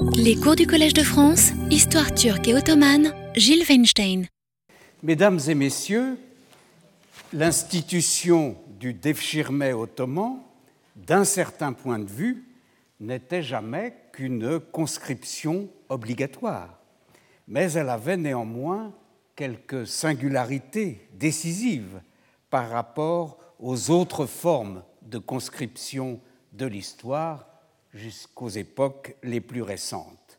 Les cours du Collège de France, Histoire turque et ottomane, Gilles Weinstein. Mesdames et messieurs, l'institution du Devshirme ottoman, d'un certain point de vue, n'était jamais qu'une conscription obligatoire, mais elle avait néanmoins quelques singularités décisives par rapport aux autres formes de conscription de l'histoire jusqu'aux époques les plus récentes.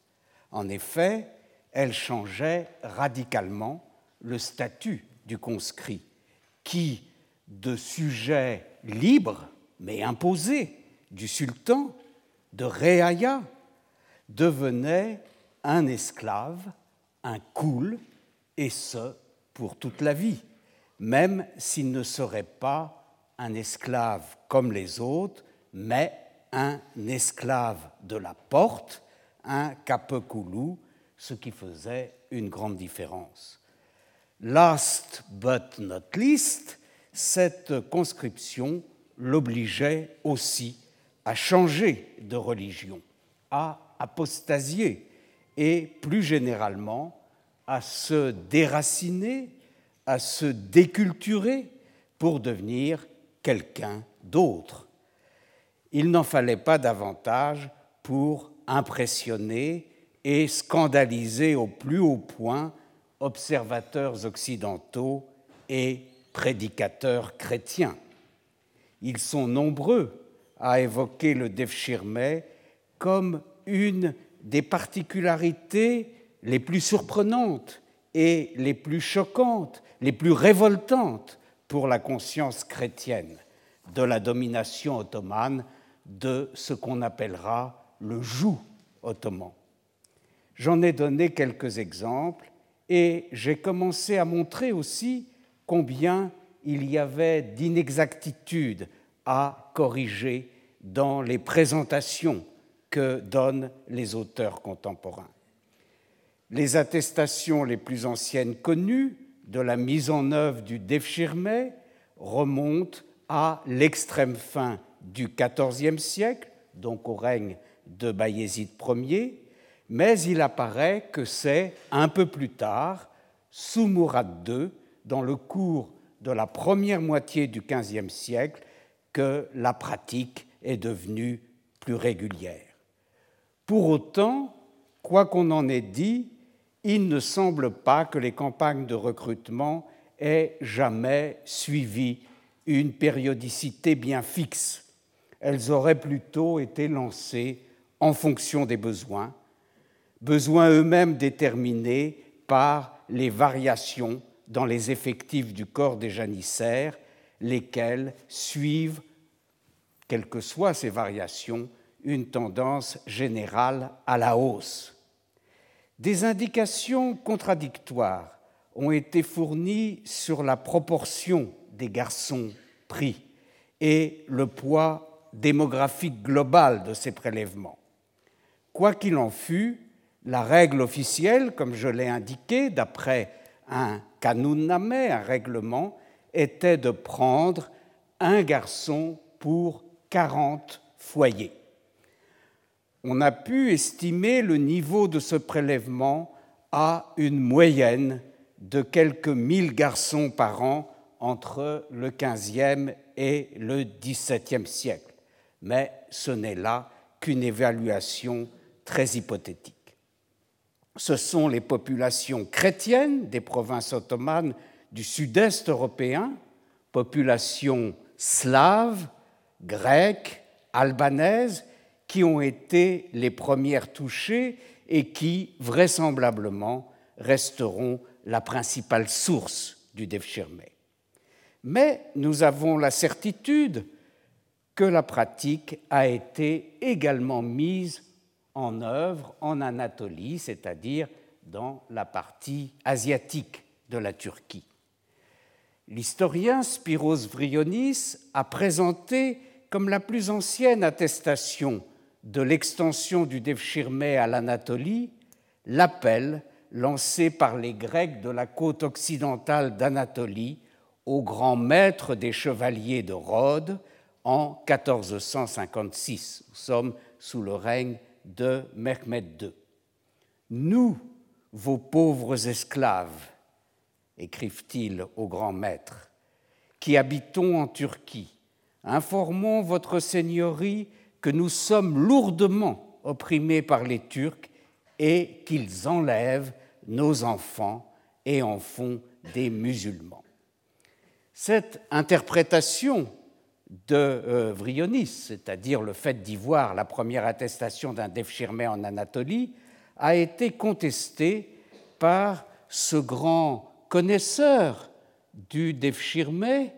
En effet, elle changeait radicalement le statut du conscrit, qui, de sujet libre mais imposé du sultan, de Réaya, devenait un esclave, un koul, et ce, pour toute la vie, même s'il ne serait pas un esclave comme les autres, mais un esclave de la porte, un kapekoulou, ce qui faisait une grande différence. Last but not least, cette conscription l'obligeait aussi à changer de religion, à apostasier et plus généralement à se déraciner, à se déculturer pour devenir quelqu'un d'autre. Il n'en fallait pas davantage pour impressionner et scandaliser au plus haut point observateurs occidentaux et prédicateurs chrétiens. Ils sont nombreux à évoquer le Devshirme comme une des particularités les plus surprenantes et les plus choquantes, les plus révoltantes pour la conscience chrétienne de la domination ottomane de ce qu'on appellera le joug ottoman. J'en ai donné quelques exemples et j'ai commencé à montrer aussi combien il y avait d'inexactitudes à corriger dans les présentations que donnent les auteurs contemporains. Les attestations les plus anciennes connues de la mise en œuvre du Devshirme remontent à l'extrême fin du XIVe siècle, donc au règne de Bayezid Ier, mais il apparaît que c'est un peu plus tard, sous Mourad II, dans le cours de la première moitié du XVe siècle, que la pratique est devenue plus régulière. Pour autant, quoi qu'on en ait dit, il ne semble pas que les campagnes de recrutement aient jamais suivi une périodicité bien fixe. Elles auraient plutôt été lancées en fonction des besoins, besoins eux-mêmes déterminés par les variations dans les effectifs du corps des janissaires, lesquels suivent, quelles que soient ces variations, une tendance générale à la hausse. Des indications contradictoires ont été fournies sur la proportion des garçons pris et le poids démographique global de ces prélèvements. Quoi qu'il en fût, la règle officielle, comme je l'ai indiqué, d'après un kanunname, un règlement, était de prendre un garçon pour 40 foyers. On a pu estimer le niveau de ce prélèvement à une moyenne de quelques mille garçons par an entre le XVe et le XVIIe siècle, mais ce n'est là qu'une évaluation très hypothétique. Ce sont les populations chrétiennes des provinces ottomanes du sud-est européen, populations slaves, grecques, albanaises, qui ont été les premières touchées et qui, vraisemblablement, resteront la principale source du Devshirme. Mais nous avons la certitude que la pratique a été également mise en œuvre en Anatolie, c'est-à-dire dans la partie asiatique de la Turquie. L'historien Spiros Vrionis a présenté comme la plus ancienne attestation de l'extension du Devshirme à l'Anatolie l'appel lancé par les Grecs de la côte occidentale d'Anatolie au grand maître des chevaliers de Rhodes en 1456. Nous sommes sous le règne de Mehmed II. Nous, vos pauvres esclaves, écrivent-ils au grand maître, qui habitons en Turquie, informons votre seigneurie que nous sommes lourdement opprimés par les Turcs et qu'ils enlèvent nos enfants et en font des musulmans. Cette interprétation de euh, Vrionis, c'est-à-dire le fait d'y voir la première attestation d'un Defchirmé en Anatolie, a été contestée par ce grand connaisseur du Defchirmé,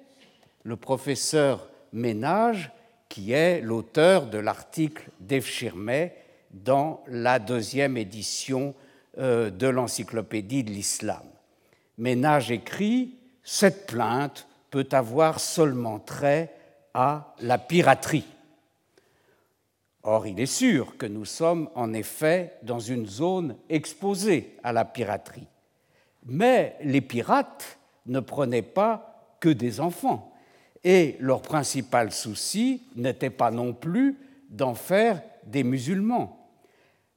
le professeur Ménage, qui est l'auteur de l'article d'Efchirmé dans la deuxième édition euh, de l'Encyclopédie de l'Islam. Ménage écrit Cette plainte peut avoir seulement trait à la piraterie. Or, il est sûr que nous sommes en effet dans une zone exposée à la piraterie. Mais les pirates ne prenaient pas que des enfants, et leur principal souci n'était pas non plus d'en faire des musulmans.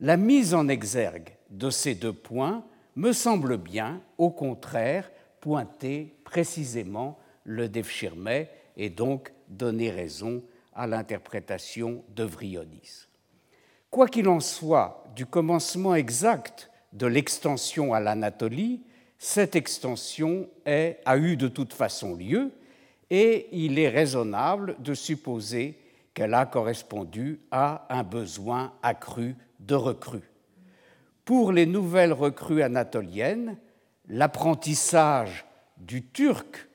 La mise en exergue de ces deux points me semble bien, au contraire, pointer précisément le Defchirmet et donc donner raison à l'interprétation de Vrionis. Quoi qu'il en soit du commencement exact de l'extension à l'Anatolie, cette extension a eu de toute façon lieu et il est raisonnable de supposer qu'elle a correspondu à un besoin accru de recrues. Pour les nouvelles recrues anatoliennes, l'apprentissage du turc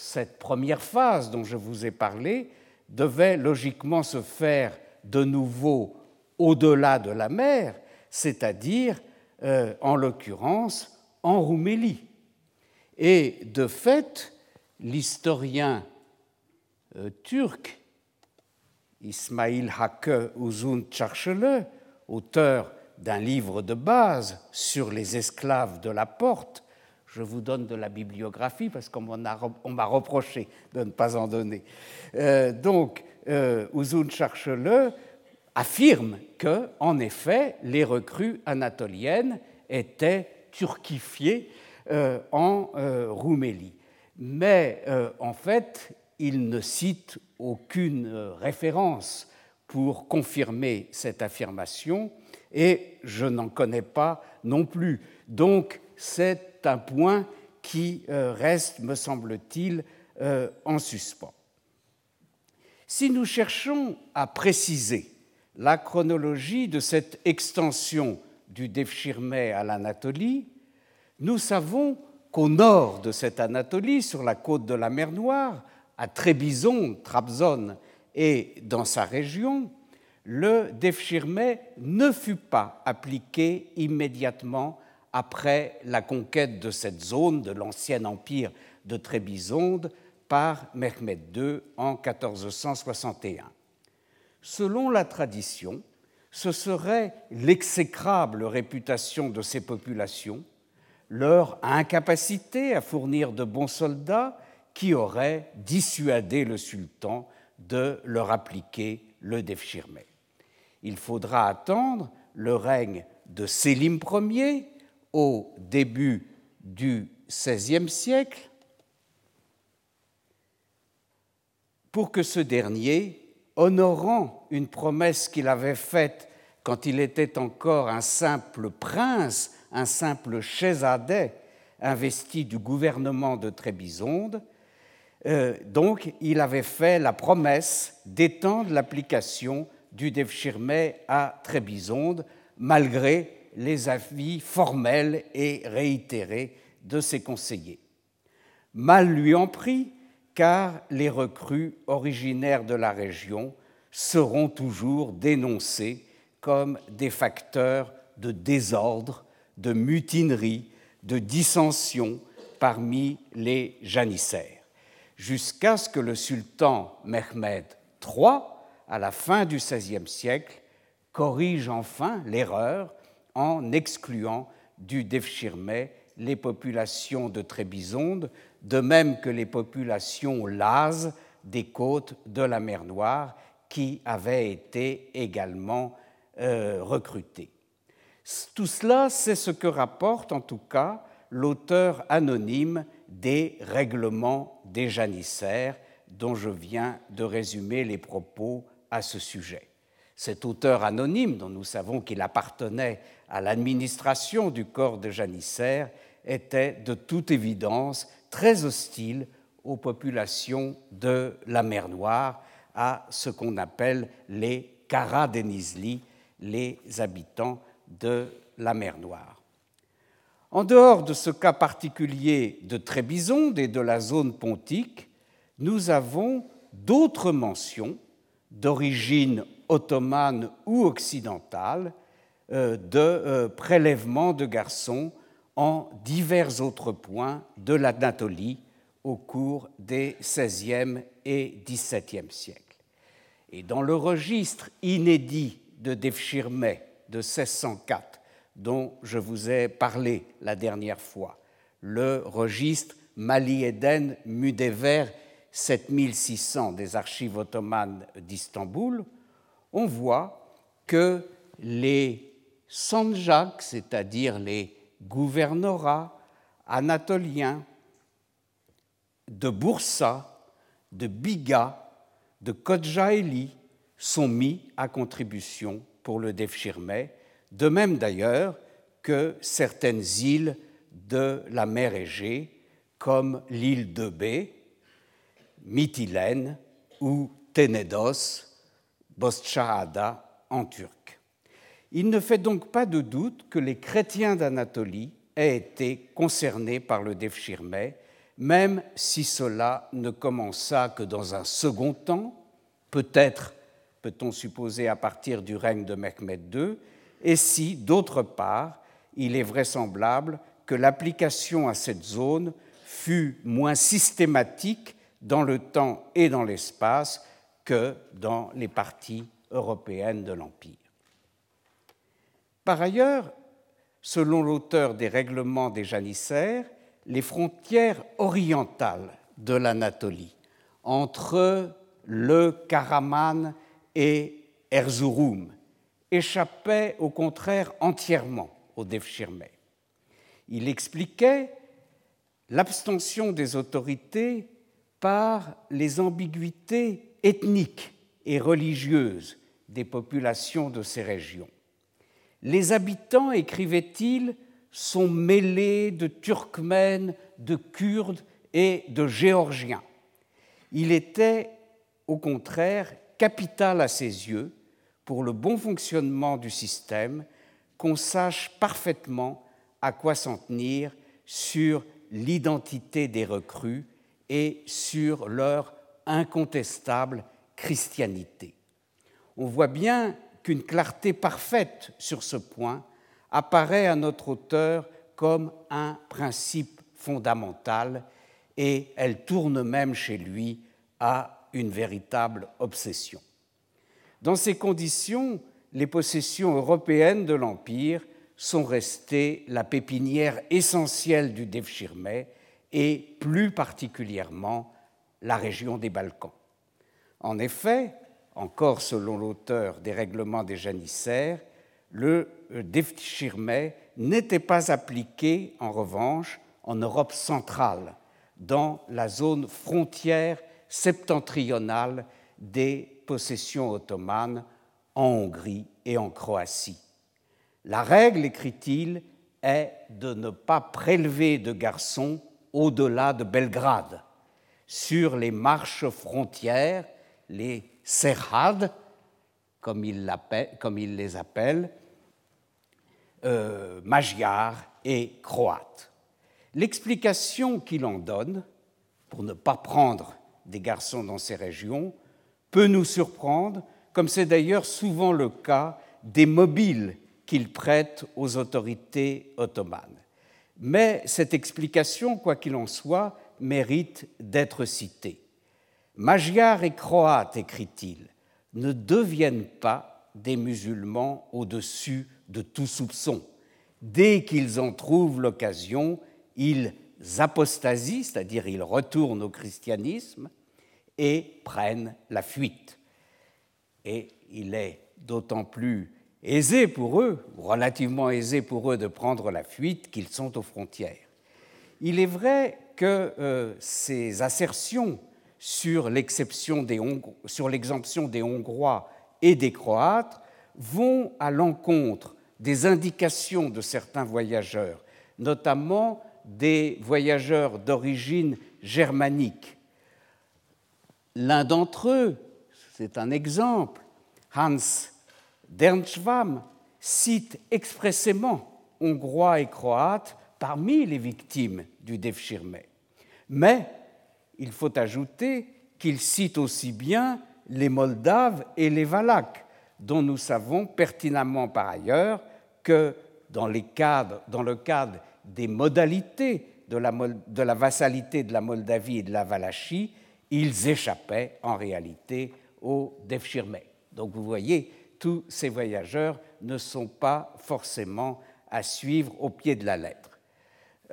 cette première phase dont je vous ai parlé devait logiquement se faire de nouveau au-delà de la mer, c'est-à-dire, euh, en l'occurrence, en Roumélie. Et de fait, l'historien euh, turc Ismail Hakke Uzun Çarşılı, auteur d'un livre de base sur les esclaves de la porte, je vous donne de la bibliographie parce qu'on m'a reproché de ne pas en donner. Euh, donc, euh, Uzun Charchele affirme que, en effet, les recrues anatoliennes étaient turquifiées euh, en Roumélie. Mais en fait, il ne cite aucune référence pour confirmer cette affirmation et je n'en connais pas non plus. Donc, c'est un point qui euh, reste, me semble-t-il, euh, en suspens. Si nous cherchons à préciser la chronologie de cette extension du Defchirmé à l'Anatolie, nous savons qu'au nord de cette Anatolie, sur la côte de la mer Noire, à Trébizon, Trabzon et dans sa région, le Defchirmé ne fut pas appliqué immédiatement après la conquête de cette zone de l'ancien empire de Trébizonde par Mehmed II en 1461. Selon la tradition, ce serait l'exécrable réputation de ces populations, leur incapacité à fournir de bons soldats qui aurait dissuadé le sultan de leur appliquer le Defchirmé. Il faudra attendre le règne de Sélim Ier au début du XVIe siècle pour que ce dernier, honorant une promesse qu'il avait faite quand il était encore un simple prince, un simple chézadet investi du gouvernement de Trébizonde, euh, donc il avait fait la promesse d'étendre l'application du Devshirmé à Trébizonde, malgré les avis formels et réitérés de ses conseillers. Mal lui en prit, car les recrues originaires de la région seront toujours dénoncés comme des facteurs de désordre, de mutinerie, de dissension parmi les janissaires, jusqu'à ce que le sultan Mehmed III, à la fin du XVIe siècle, corrige enfin l'erreur en excluant du Defchirmé les populations de Trébizonde, de même que les populations lases des côtes de la mer Noire qui avaient été également euh, recrutés. Tout cela, c'est ce que rapporte en tout cas l'auteur anonyme des règlements des janissaires dont je viens de résumer les propos à ce sujet. Cet auteur anonyme, dont nous savons qu'il appartenait à l'administration du corps de janissaires, était de toute évidence très hostile aux populations de la mer Noire, à ce qu'on appelle les Kara-Denizli, les habitants de la mer Noire. En dehors de ce cas particulier de Trébizonde et de la zone pontique, nous avons d'autres mentions d'origine ottomane ou occidentale de euh, prélèvements de garçons en divers autres points de l'Anatolie au cours des XVIe et XVIIe siècles. Et dans le registre inédit de Devshirme de 1604, dont je vous ai parlé la dernière fois, le registre Mali-Eden Mudever 7600 des archives ottomanes d'Istanbul, on voit que les sanjaks, c'est-à-dire les gouvernorats anatoliens de Boursa, de Biga, de Kodjaeli sont mis à contribution pour le Defchirmet, de même d'ailleurs que certaines îles de la mer Égée, comme l'île de B, Mytilène ou Tenedos, Boschaada en turc. Il ne fait donc pas de doute que les chrétiens d'Anatolie aient été concernés par le Defchirmet, même si cela ne commença que dans un second temps, peut-être peut-on supposer à partir du règne de Mehmed II, et si, d'autre part, il est vraisemblable que l'application à cette zone fut moins systématique dans le temps et dans l'espace que dans les parties européennes de l'Empire. Par ailleurs, selon l'auteur des règlements des janissaires, les frontières orientales de l'Anatolie, entre le Karaman et Erzurum, échappaient au contraire entièrement au Defchirmet. Il expliquait l'abstention des autorités par les ambiguïtés ethniques et religieuses des populations de ces régions. Les habitants, écrivait-il, sont mêlés de Turkmènes, de Kurdes et de Géorgiens. Il était, au contraire, capital à ses yeux, pour le bon fonctionnement du système, qu'on sache parfaitement à quoi s'en tenir sur l'identité des recrues et sur leur incontestable christianité. On voit bien qu'une clarté parfaite sur ce point apparaît à notre auteur comme un principe fondamental et elle tourne même chez lui à une véritable obsession. Dans ces conditions, les possessions européennes de l'Empire sont restées la pépinière essentielle du Devshirmet et plus particulièrement la région des Balkans. En effet, encore selon l'auteur des règlements des janissaires, le Defchirmet n'était pas appliqué, en revanche, en Europe centrale, dans la zone frontière septentrionale des possessions ottomanes en Hongrie et en Croatie. La règle, écrit-il, est de ne pas prélever de garçons au-delà de Belgrade, sur les marches frontières, les serhad, comme il, les appelle, euh, magyars et croates. L'explication qu'il en donne, pour ne pas prendre des garçons dans ces régions, peut nous surprendre, comme c'est d'ailleurs souvent le cas des mobiles qu'il prête aux autorités ottomanes. Mais cette explication, quoi qu'il en soit, mérite d'être citée. Magyars et Croates, écrit-il, ne deviennent pas des musulmans au-dessus de tout soupçon. Dès qu'ils en trouvent l'occasion, ils apostasient, c'est-à-dire ils retournent au christianisme et prennent la fuite. Et il est d'autant plus aisé pour eux, relativement aisé pour eux de prendre la fuite qu'ils sont aux frontières. Il est vrai que euh, ces assertions sur l'exemption des, des Hongrois et des Croates vont à l'encontre des indications de certains voyageurs, notamment des voyageurs d'origine germanique. L'un d'entre eux, c'est un exemple, Hans Dernschwam, cite expressément Hongrois et Croates parmi les victimes du Devshirme. Mais il faut ajouter qu'il cite aussi bien les Moldaves et les Valaques, dont nous savons pertinemment par ailleurs que dans, le cadre des modalités de la, vassalité de la Moldavie et de la Valachie, ils échappaient en réalité au Devshirme. Donc vous voyez, tous ces voyageurs ne sont pas forcément à suivre au pied de la lettre.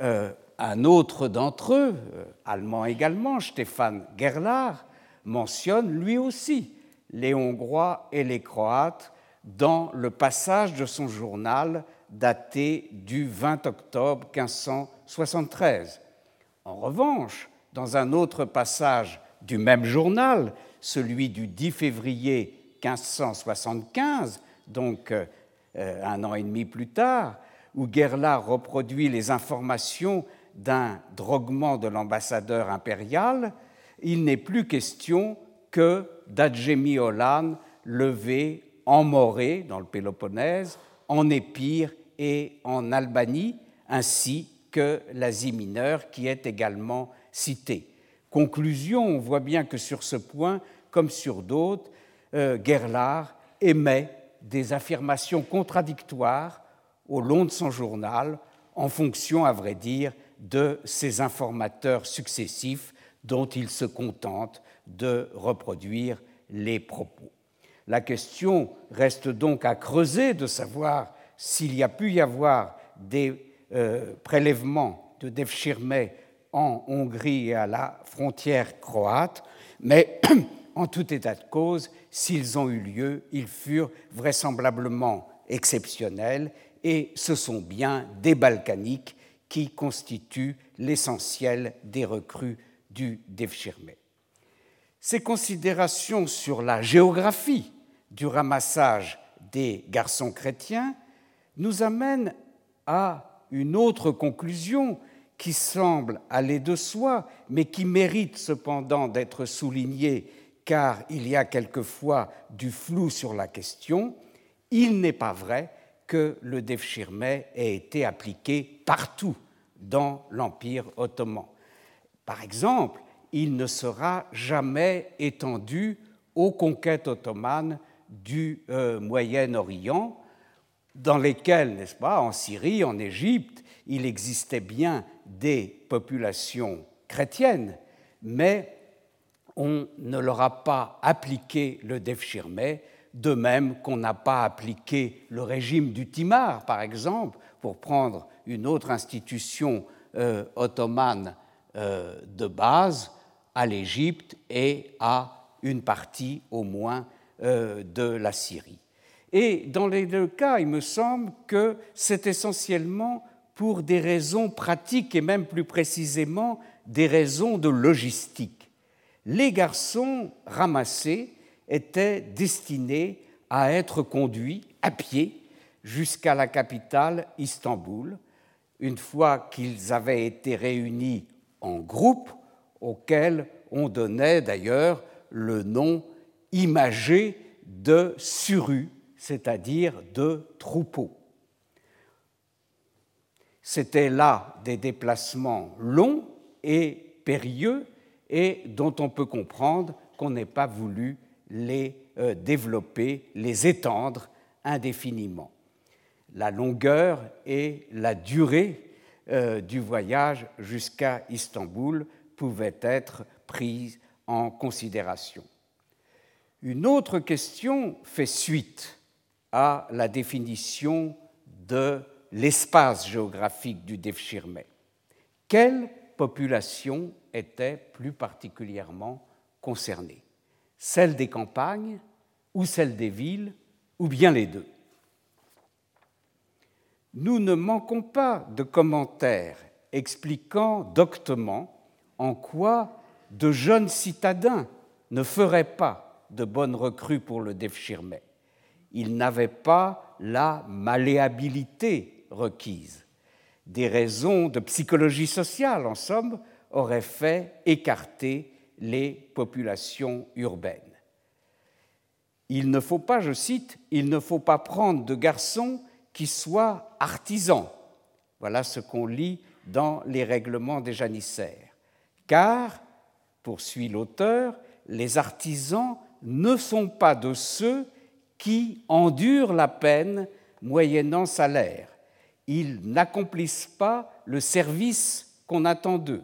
Euh, un autre d'entre eux, euh, allemand également, Stéphane Gerlach, mentionne lui aussi les Hongrois et les Croates dans le passage de son journal daté du 20 octobre 1573. En revanche, dans un autre passage du même journal, celui du 10 février 1575, donc euh, un an et demi plus tard, où Gerlach reproduit les informations d'un droguement de l'ambassadeur impérial, il n'est plus question que d'Adjemi Olan levé en Morée, dans le Péloponnèse, en Épire et en Albanie, ainsi que l'Asie mineure qui est également citée. Conclusion, on voit bien que sur ce point, comme sur d'autres, euh, émet des affirmations contradictoires au long de son journal, en fonction, à vrai dire, de ses informateurs successifs dont il se contente de reproduire les propos. La question reste donc à creuser de savoir s'il y a pu y avoir des euh, prélèvements de Devshirme en Hongrie et à la frontière croate, mais en tout état de cause, s'ils ont eu lieu, ils furent vraisemblablement exceptionnels et ce sont bien des Balkaniques qui constituent l'essentiel des recrues du Devshirme. Ces considérations sur la géographie du ramassage des garçons chrétiens nous amènent à une autre conclusion qui semble aller de soi, mais qui mérite cependant d'être soulignée car il y a quelquefois du flou sur la question. Il n'est pas vrai que le Devshirme ait été appliqué partout dans l'Empire ottoman. Par exemple, il ne sera jamais étendu aux conquêtes ottomanes du euh, Moyen-Orient, dans lesquelles, n'est-ce pas, en Syrie, en Égypte, il existait bien des populations chrétiennes, mais on ne leur a pas appliqué le Devshirme, de même qu'on n'a pas appliqué le régime du Timar, par exemple, pour prendre une autre institution euh, ottomane euh, de base, à l'Égypte et à une partie au moins euh, de la Syrie. Et dans les deux cas, il me semble que c'est essentiellement pour des raisons pratiques et même plus précisément des raisons de logistique. Les garçons ramassés étaient destinés à être conduits à pied jusqu'à la capitale Istanbul, une fois qu'ils avaient été réunis en groupe, auquel on donnait d'ailleurs le nom imagé de suru, c'est-à-dire de troupeau. C'était là des déplacements longs et périlleux et dont on peut comprendre qu'on n'ait pas voulu les euh, développer, les étendre indéfiniment. La longueur et la durée euh, du voyage jusqu'à Istanbul pouvaient être prises en considération. Une autre question fait suite à la définition de l'espace géographique du Devshirme. Quelle population était plus particulièrement concernée? Celle des campagnes ou celle des villes ou bien les deux? Nous ne manquons pas de commentaires expliquant doctement en quoi de jeunes citadins ne feraient pas de bonnes recrues pour le Devshirme. Ils n'avaient pas la malléabilité requise. Des raisons de psychologie sociale, en somme, auraient fait écarter les populations urbaines. Il ne faut pas, je cite, il ne faut pas prendre de garçons qui soient artisans. Voilà ce qu'on lit dans les règlements des janissaires. Car, poursuit l'auteur, les artisans ne sont pas de ceux qui endurent la peine moyennant salaire. Ils n'accomplissent pas le service qu'on attend d'eux.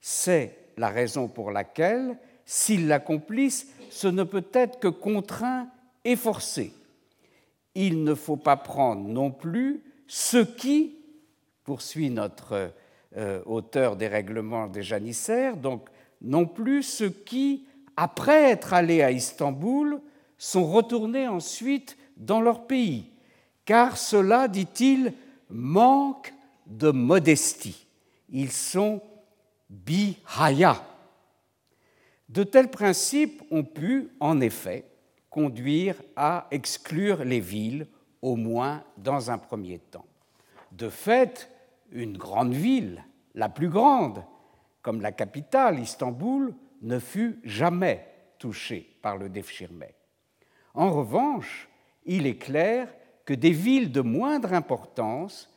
C'est la raison pour laquelle, s'ils l'accomplissent, ce ne peut être que contraint et forcé. Il ne faut pas prendre non plus ce qui, poursuit notre euh, auteur des règlements des janissaires, donc non plus ceux qui, après être allés à Istanbul, sont retournés ensuite dans leur pays, car cela, dit-il, manque de modestie. Ils sont bihaya. De tels principes ont pu, en effet, conduire à exclure les villes, au moins dans un premier temps. De fait, une grande ville, la plus grande, comme la capitale, Istanbul, ne fut jamais touchée par le Devshirme. En revanche, il est clair que des villes de moindre importance,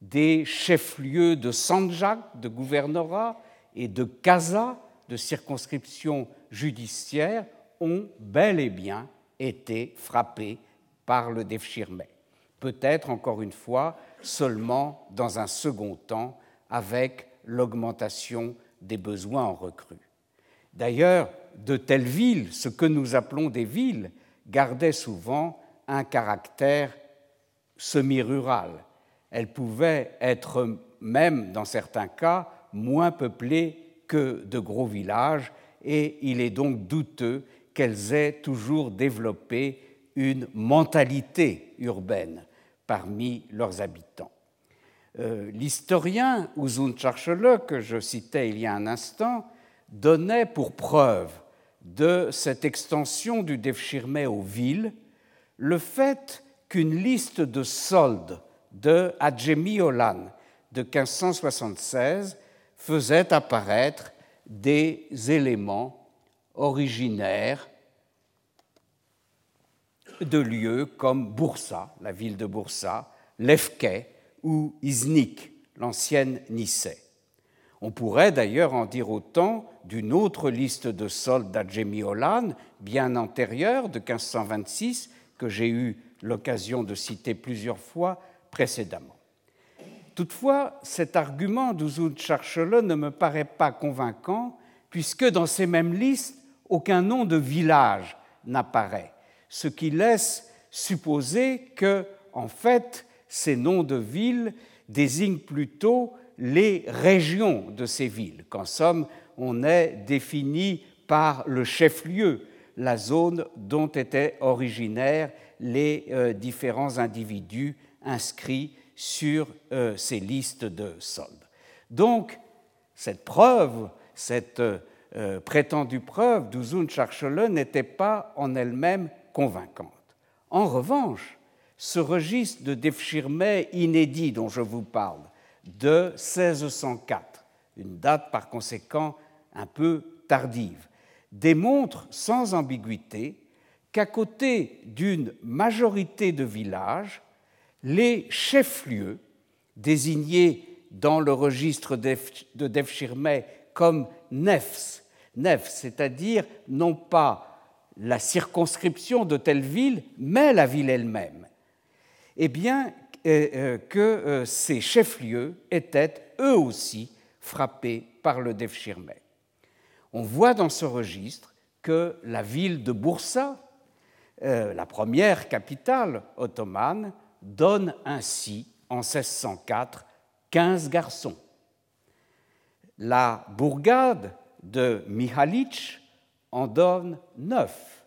des chefs-lieux de sanjak, de gouvernorat et de casa, de circonscription judiciaire, ont bel et bien été frappés par le Devshirme. Peut-être, encore une fois, seulement dans un second temps, avec l'augmentation des besoins en recrues. D'ailleurs, de telles villes, ce que nous appelons des villes, gardaient souvent un caractère semi-rural. Elles pouvaient être même, dans certains cas, moins peuplées que de gros villages, et il est donc douteux qu'elles aient toujours développé une mentalité urbaine parmi leurs habitants. Euh, l'historien Uzun Charchele, que je citais il y a un instant, donnait pour preuve de cette extension du Devshirme aux villes le fait qu'une liste de soldes de Adjemi Olan de 1576 faisait apparaître des éléments originaires de lieux comme Bursa, la ville de Bursa, Lefke ou Iznik, l'ancienne Nicée. On pourrait d'ailleurs en dire autant d'une autre liste de soldes d'Adjemiolan, bien antérieure, de 1526, que j'ai eu l'occasion de citer plusieurs fois précédemment. Toutefois, cet argument d'Uzun Charchele ne me paraît pas convaincant, puisque dans ces mêmes listes, aucun nom de village n'apparaît ce qui laisse supposer que, en fait, ces noms de villes désignent plutôt les régions de ces villes, qu'en somme, on est défini par le chef-lieu, la zone dont étaient originaires les euh, différents individus inscrits sur euh, ces listes de soldes. Donc, cette preuve, cette euh, prétendue preuve d'Uzun Charchele n'était pas en elle-même convaincante. En revanche, ce registre de Defshirme inédit dont je vous parle, de 1604, une date par conséquent un peu tardive, démontre sans ambiguïté qu'à côté d'une majorité de villages, les chefs-lieux, désignés dans le registre de Defshirme comme nefs, nefs c'est-à-dire non pas la circonscription de telle ville, mais la ville elle-même, eh bien euh, euh, que euh, ces chefs-lieux étaient eux aussi frappés par le Devshirme. On voit dans ce registre que la ville de Bursa, la première capitale ottomane, donne ainsi en 1604 15 garçons. La bourgade de Mihalic en donne neuf.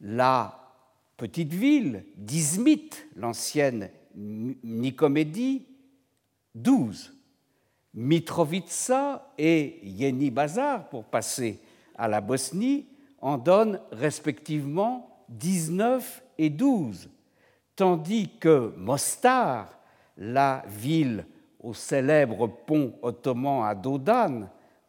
La petite ville d'Izmit, l'ancienne Nicomédie, 12. Mitrovica et Yeni Bazar, pour passer à la Bosnie, en donnent respectivement 19 et 12, tandis que Mostar, la ville au célèbre pont ottoman à Dodan,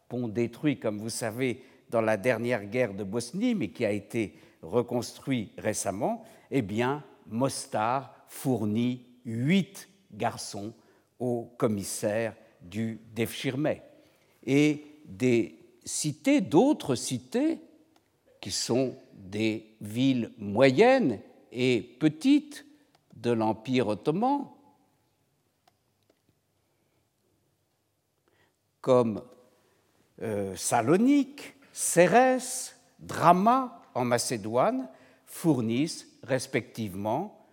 pont détruit, comme vous savez, dans la dernière guerre de Bosnie, mais qui a été reconstruit récemment, eh bien, Mostar fournit huit garçons au commissaire du Devshirme. Et des cités, d'autres cités, qui sont des villes moyennes et petites de l'Empire ottoman, comme euh, Salonique, Cérès, Drama en Macédoine, fournissent respectivement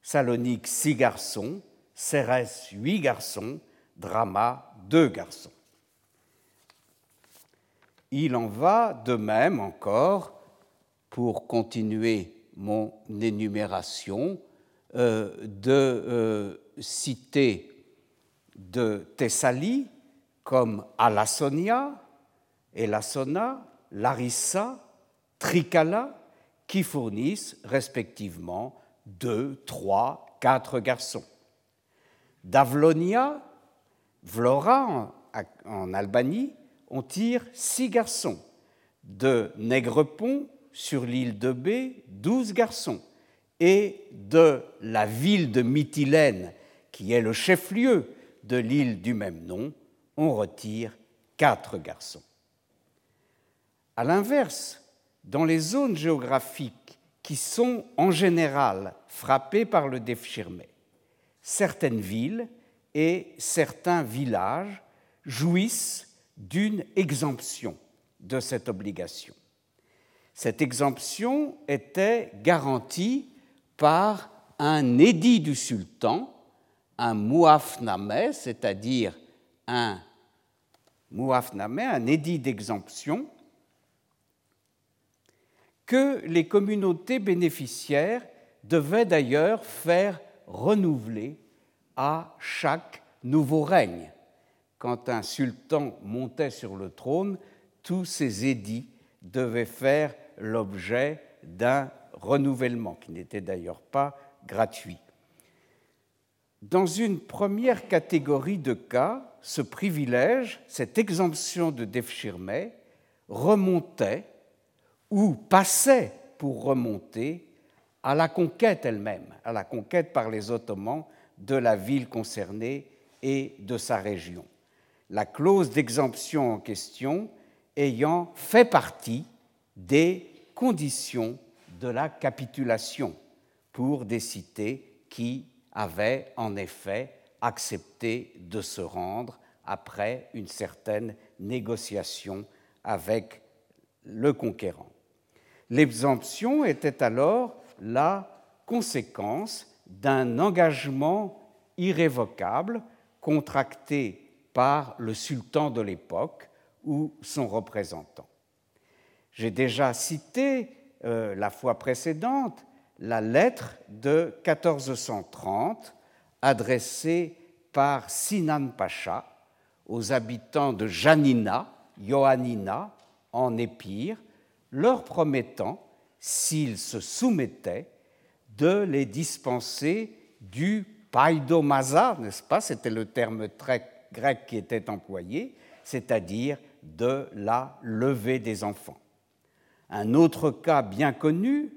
Salonique six garçons, Cérès huit garçons, Drama deux garçons. Il en va de même encore, pour continuer mon énumération, euh, de euh, cités de Thessalie comme Alassonia, Elasona, Larissa, Tricala, qui fournissent respectivement deux, trois, quatre garçons. D'Avlonia, Vlora en, Albanie, on tire six garçons. De Négrepont, sur l'île de B, douze garçons. Et de la ville de Mytilène, qui est le chef-lieu de l'île du même nom, on retire quatre garçons. À l'inverse, dans les zones géographiques qui sont en général frappées par le défirmé, certaines villes et certains villages jouissent d'une exemption de cette obligation. Cette exemption était garantie par un édit du sultan, un muafnameh, c'est-à-dire un muafnameh, un édit d'exemption, que les communautés bénéficiaires devaient d'ailleurs faire renouveler à chaque nouveau règne. Quand un sultan montait sur le trône, tous ces édits devaient faire l'objet d'un renouvellement, qui n'était d'ailleurs pas gratuit. Dans une première catégorie de cas, ce privilège, cette exemption de Defshirme, remontait ou passait pour remonter à la conquête elle-même, à la conquête par les Ottomans de la ville concernée et de sa région. La clause d'exemption en question ayant fait partie des conditions de la capitulation pour des cités qui avaient en effet accepté de se rendre après une certaine négociation avec le conquérant. L'exemption était alors la conséquence d'un engagement irrévocable contracté par le sultan de l'époque ou son représentant. J'ai déjà cité euh, la fois précédente la lettre de 1430 adressée par Sinan Pacha aux habitants de Janina, Ioannina, en Épire, leur promettant, s'ils se soumettaient, de les dispenser du paidomasa, n'est-ce pas C'était le terme grec qui était employé, c'est-à-dire de la levée des enfants. Un autre cas bien connu,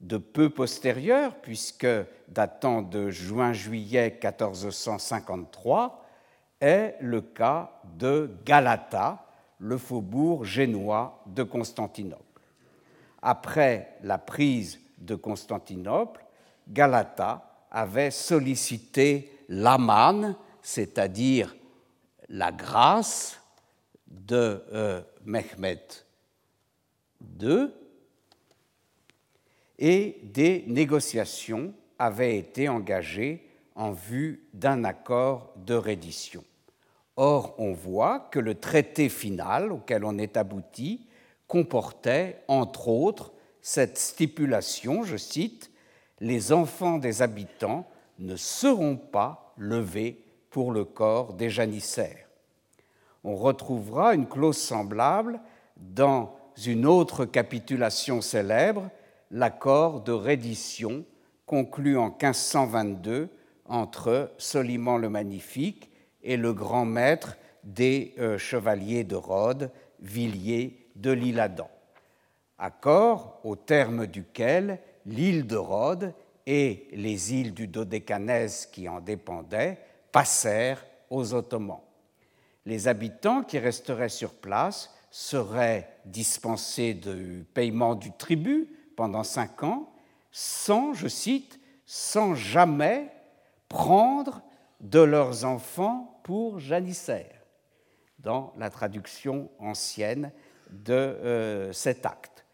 de peu postérieur, puisque datant de juin-juillet 1453, est le cas de Galata, le faubourg génois de Constantinople. Après la prise de Constantinople, Galata avait sollicité l'aman, c'est-à-dire la grâce de euh, Mehmet II, et des négociations avaient été engagées en vue d'un accord de reddition. Or, on voit que le traité final auquel on est abouti comportait, entre autres, cette stipulation, je cite, Les enfants des habitants ne seront pas levés pour le corps des janissaires. On retrouvera une clause semblable dans une autre capitulation célèbre, l'accord de reddition conclu en 1522 entre Soliman le Magnifique et le grand maître des euh, chevaliers de Rhodes, Villiers de l'Isle-Adam. Accord au terme duquel l'île de Rhodes et les îles du Dodécanèse qui en dépendaient passèrent aux Ottomans. Les habitants qui resteraient sur place seraient dispensés du paiement du tribut pendant cinq ans, sans, je cite, sans jamais prendre de leurs enfants pour janissaires, dans la traduction ancienne de euh, cet acte.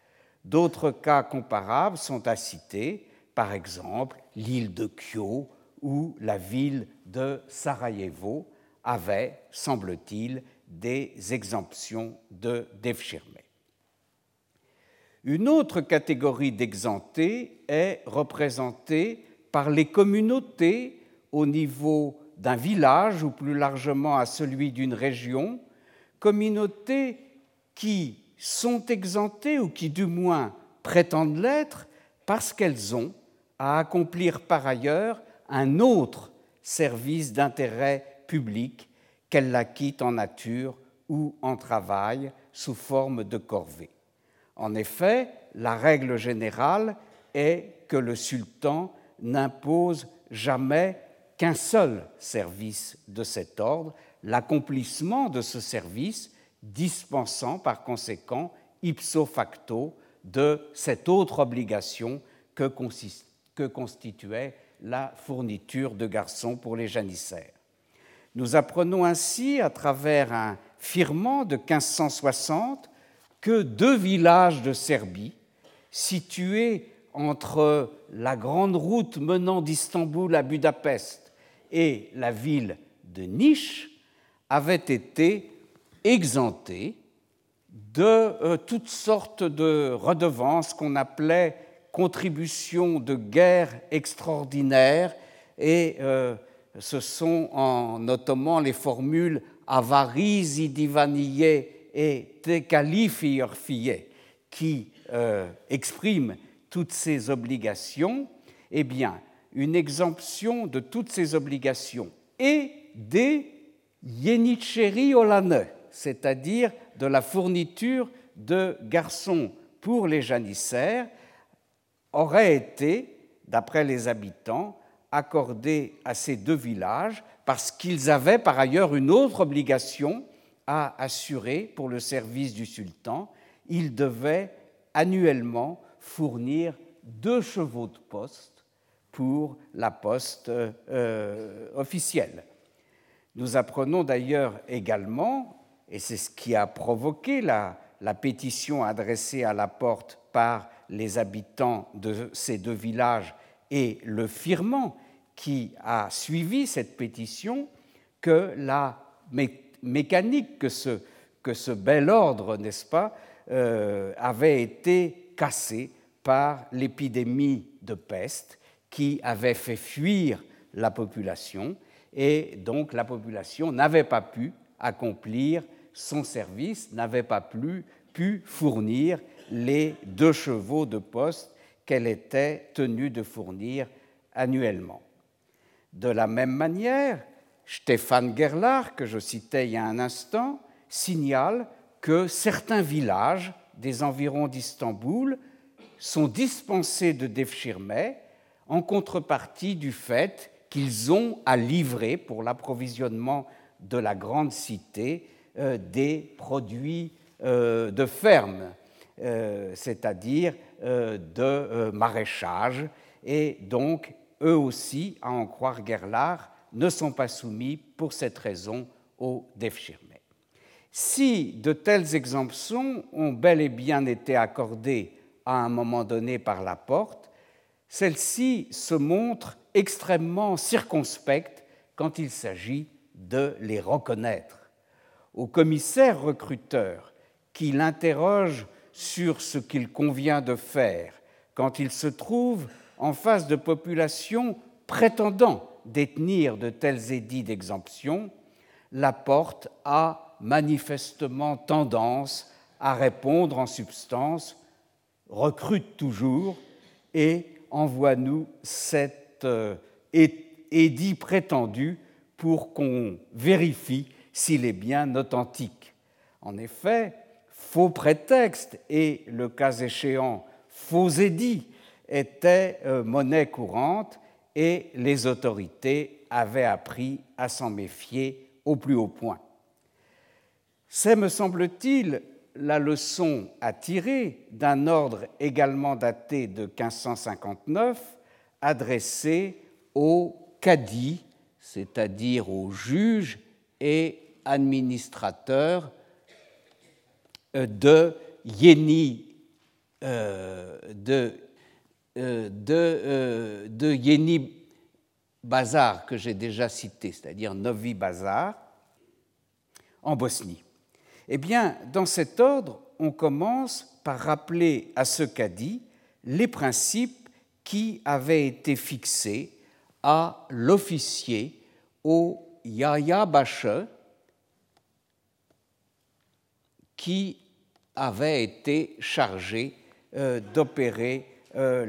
D'autres cas comparables sont à citer, par exemple l'île de Kyo ou la ville de Sarajevo avaient, semble-t-il, des exemptions de Devshirme. Une autre catégorie d'exemptés est représentée par les communautés au niveau d'un village ou plus largement à celui d'une région, communautés qui sont exemptées ou qui du moins prétendent l'être parce qu'elles ont à accomplir par ailleurs un autre service d'intérêt public qu'elles l'acquittent en nature ou en travail sous forme de corvée. En effet, la règle générale est que le sultan n'impose jamais qu'un seul service de cet ordre, l'accomplissement de ce service dispensant par conséquent ipso facto de cette autre obligation que, constituait la fourniture de garçons pour les janissaires. Nous apprenons ainsi, à travers un firmant de 1560, que deux villages de Serbie, situés entre la grande route menant d'Istanbul à Budapest et la ville de Niche, avaient été exemptés de euh, toutes sortes de redevances qu'on appelait contributions de guerre extraordinaires et euh, ce sont en ottoman les formules avarizi divaniye et te qui euh, expriment toutes ces obligations, eh bien, une exemption de toutes ces obligations et des yenicheri olane, c'est-à-dire de la fourniture de garçons pour les janissaires, aurait été, d'après les habitants, accordée à ces deux villages parce qu'ils avaient par ailleurs une autre obligation à assurer pour le service du sultan. Ils devaient annuellement fournir deux chevaux de poste pour la poste euh, officielle. Nous apprenons d'ailleurs également, et c'est ce qui a provoqué la, la pétition adressée à la porte par les habitants de ces deux villages et le firmant qui a suivi cette pétition, que la mécanique que ce, que ce bel ordre, n'est-ce pas, euh, avait été cassé par l'épidémie de peste qui avait fait fuir la population et donc la population n'avait pas pu accomplir son service, n'avait pas pu, pu fournir les deux chevaux de poste qu'elle était tenue de fournir annuellement. De la même manière, Stéphane Gerlach, que je citais il y a un instant, signale que certains villages des environs d'Istanbul sont dispensés de Devshirme en contrepartie du fait qu'ils ont à livrer pour l'approvisionnement de la grande cité euh, des produits euh, de ferme, euh, c'est-à-dire de maraîchage, et donc eux aussi, à en croire Gerlach, ne sont pas soumis pour cette raison au Defschirme. Si de telles exemptions ont bel et bien été accordées à un moment donné par la porte, celles-ci se montrent extrêmement circonspectes quand il s'agit de les reconnaître. Au commissaire recruteur qui l'interroge sur ce qu'il convient de faire quand il se trouve en face de populations prétendant détenir de tels édits d'exemption, la porte a manifestement tendance à répondre en substance, recrute toujours et envoie-nous cet euh, édit prétendu pour qu'on vérifie s'il est bien authentique. En effet, faux prétexte et, le cas échéant, faux édits étaient euh, monnaie courante et les autorités avaient appris à s'en méfier au plus haut point. C'est, me semble-t-il, la leçon à tirer d'un ordre également daté de 1559 adressé aux cadis, c'est-à-dire aux juges et administrateurs de Yeni, euh, de, euh, de, euh, de Yeni Bazar, que j'ai déjà cité, c'est-à-dire Novi Bazar, en Bosnie. Eh bien, dans cet ordre, on commence par rappeler à ce qu'a dit les principes qui avaient été fixés à l'officier au Yaya Bache, qui avait été chargé euh, d'opérer euh,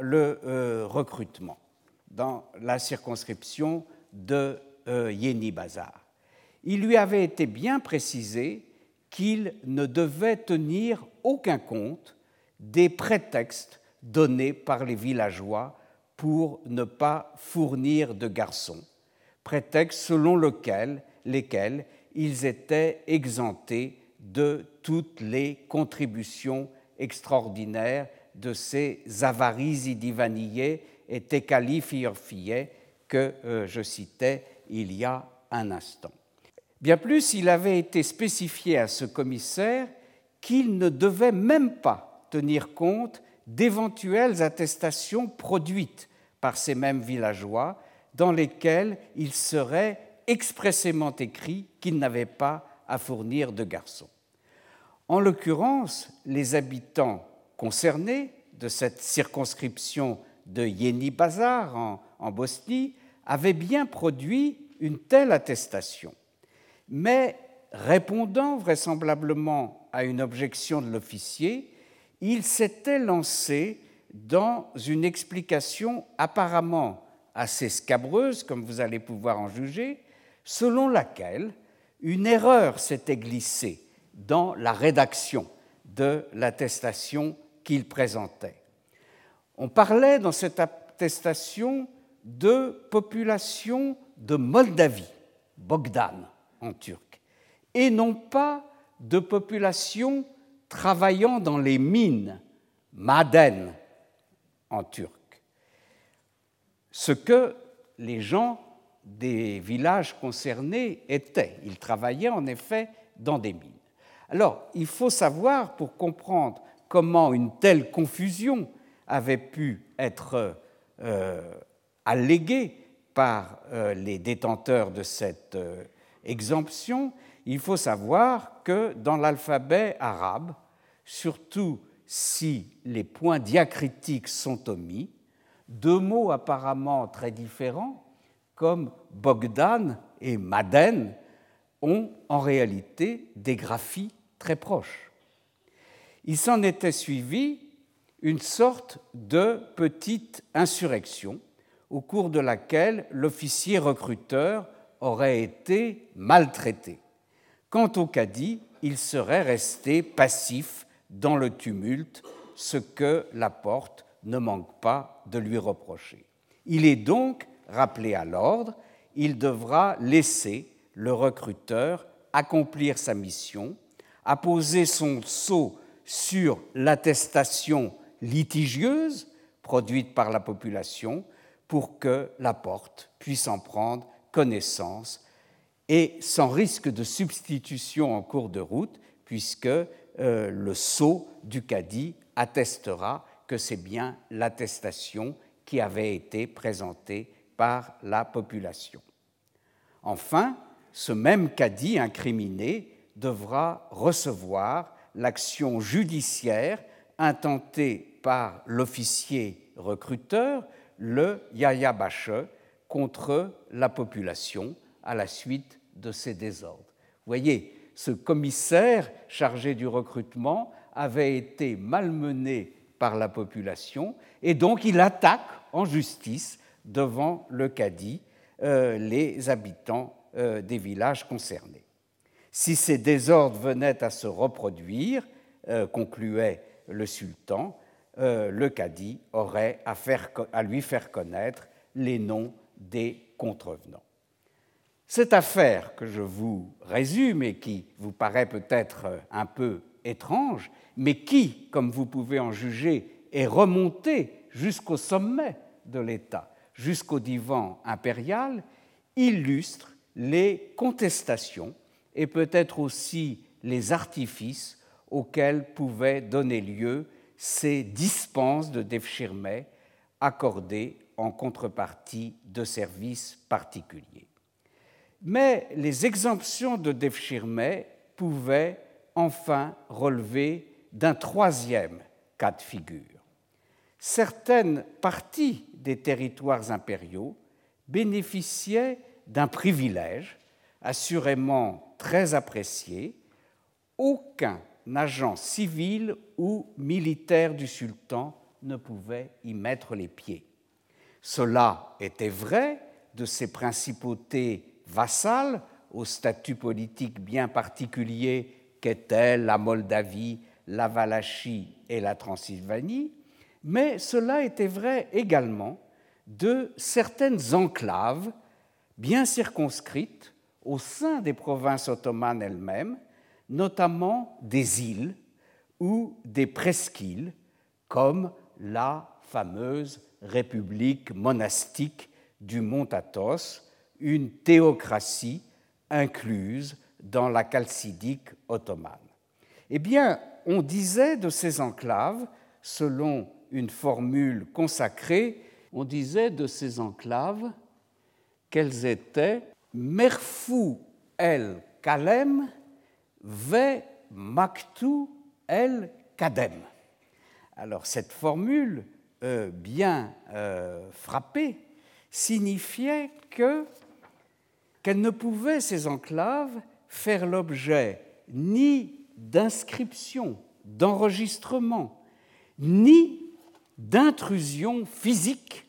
le euh, recrutement dans la circonscription de Yeni Bazar. Il lui avait été bien précisé qu'il ne devait tenir aucun compte des prétextes donnés par les villageois pour ne pas fournir de garçons, prétextes selon lesquels ils étaient exemptés de toutes les contributions extraordinaires de ces avaries idivanillés et tecalifiorfiés que euh, je citais il y a un instant. Bien plus, il avait été spécifié à ce commissaire qu'il ne devait même pas tenir compte d'éventuelles attestations produites par ces mêmes villageois dans lesquelles il serait expressément écrit qu'il n'avait pas à fournir de garçons. En l'occurrence, les habitants concernés de cette circonscription de Yeni Bazar en, Bosnie avaient bien produit une telle attestation. Mais répondant vraisemblablement à une objection de l'officier, il s'était lancé dans une explication apparemment assez scabreuse, comme vous allez pouvoir en juger, selon laquelle une erreur s'était glissée dans la rédaction de l'attestation qu'il présentait. On parlait dans cette attestation de population de Moldavie, Bogdan, en turc, et non pas de population travaillant dans les mines, maden en turc. Ce que les gens des villages concernés étaient. Ils travaillaient en effet dans des mines. Alors, il faut savoir, pour comprendre comment une telle confusion avait pu être euh, alléguée par euh, les détenteurs de cette euh, exemption, il faut savoir que dans l'alphabet arabe, surtout si les points diacritiques sont omis, deux mots apparemment très différents, comme Bogdan et Maden, ont en réalité des graphies très proches. Il s'en était suivi une sorte de petite insurrection au cours de laquelle l'officier recruteur aurait été maltraité. Quant au cadi, il serait resté passif dans le tumulte, ce que la porte ne manque pas de lui reprocher. Il est donc rappelé à l'ordre, il devra laisser le recruteur accomplir sa mission, apposer son sceau sur l'attestation litigieuse produite par la population pour que la porte puisse en prendre connaissance et sans risque de substitution en cours de route, puisque euh, le sceau du cadi attestera que c'est bien l'attestation qui avait été présentée par la population. Enfin, ce même cadi incriminé devra recevoir l'action judiciaire intentée par l'officier recruteur le Yaya Bache contre la population à la suite de ces désordres. Vous voyez, ce commissaire chargé du recrutement avait été malmené par la population et donc il attaque en justice devant le cadi euh, les habitants euh, des villages concernés. Si ces désordres venaient à se reproduire, euh, concluait le sultan, le cadi aurait à, à lui faire connaître les noms des contrevenants. Cette affaire que je vous résume et qui vous paraît peut-être un peu étrange, mais qui, comme vous pouvez en juger, est remontée jusqu'au sommet de l'État, jusqu'au divan impérial, illustre les contestations et peut-être aussi les artifices auxquels pouvaient donner lieu ces dispenses de Devshirme accordées en contrepartie de services particuliers. Mais les exemptions de Devshirme pouvaient enfin relever d'un troisième cas de figure. Certaines parties des territoires impériaux bénéficiaient d'un privilège assurément très apprécié. Aucun agent civil ou militaire du sultan ne pouvait y mettre les pieds. Cela était vrai de ces principautés vassales au statut politique bien particulier qu'étaient la Moldavie, la Valachie et la Transylvanie, mais cela était vrai également de certaines enclaves bien circonscrites au sein des provinces ottomanes elles-mêmes, notamment des îles ou des presqu'îles, comme la fameuse république monastique du mont Athos, une théocratie incluse dans la chalcidique ottomane. Eh bien, on disait de ces enclaves, selon une formule consacrée, on disait de ces enclaves qu'elles étaient Merfou el Kalem ve Maktu el Kadem. Alors cette formule euh, bien euh, frappée signifiait que ne pouvaient, ces enclaves, faire l'objet ni d'inscription, d'enregistrement, ni d'intrusion physique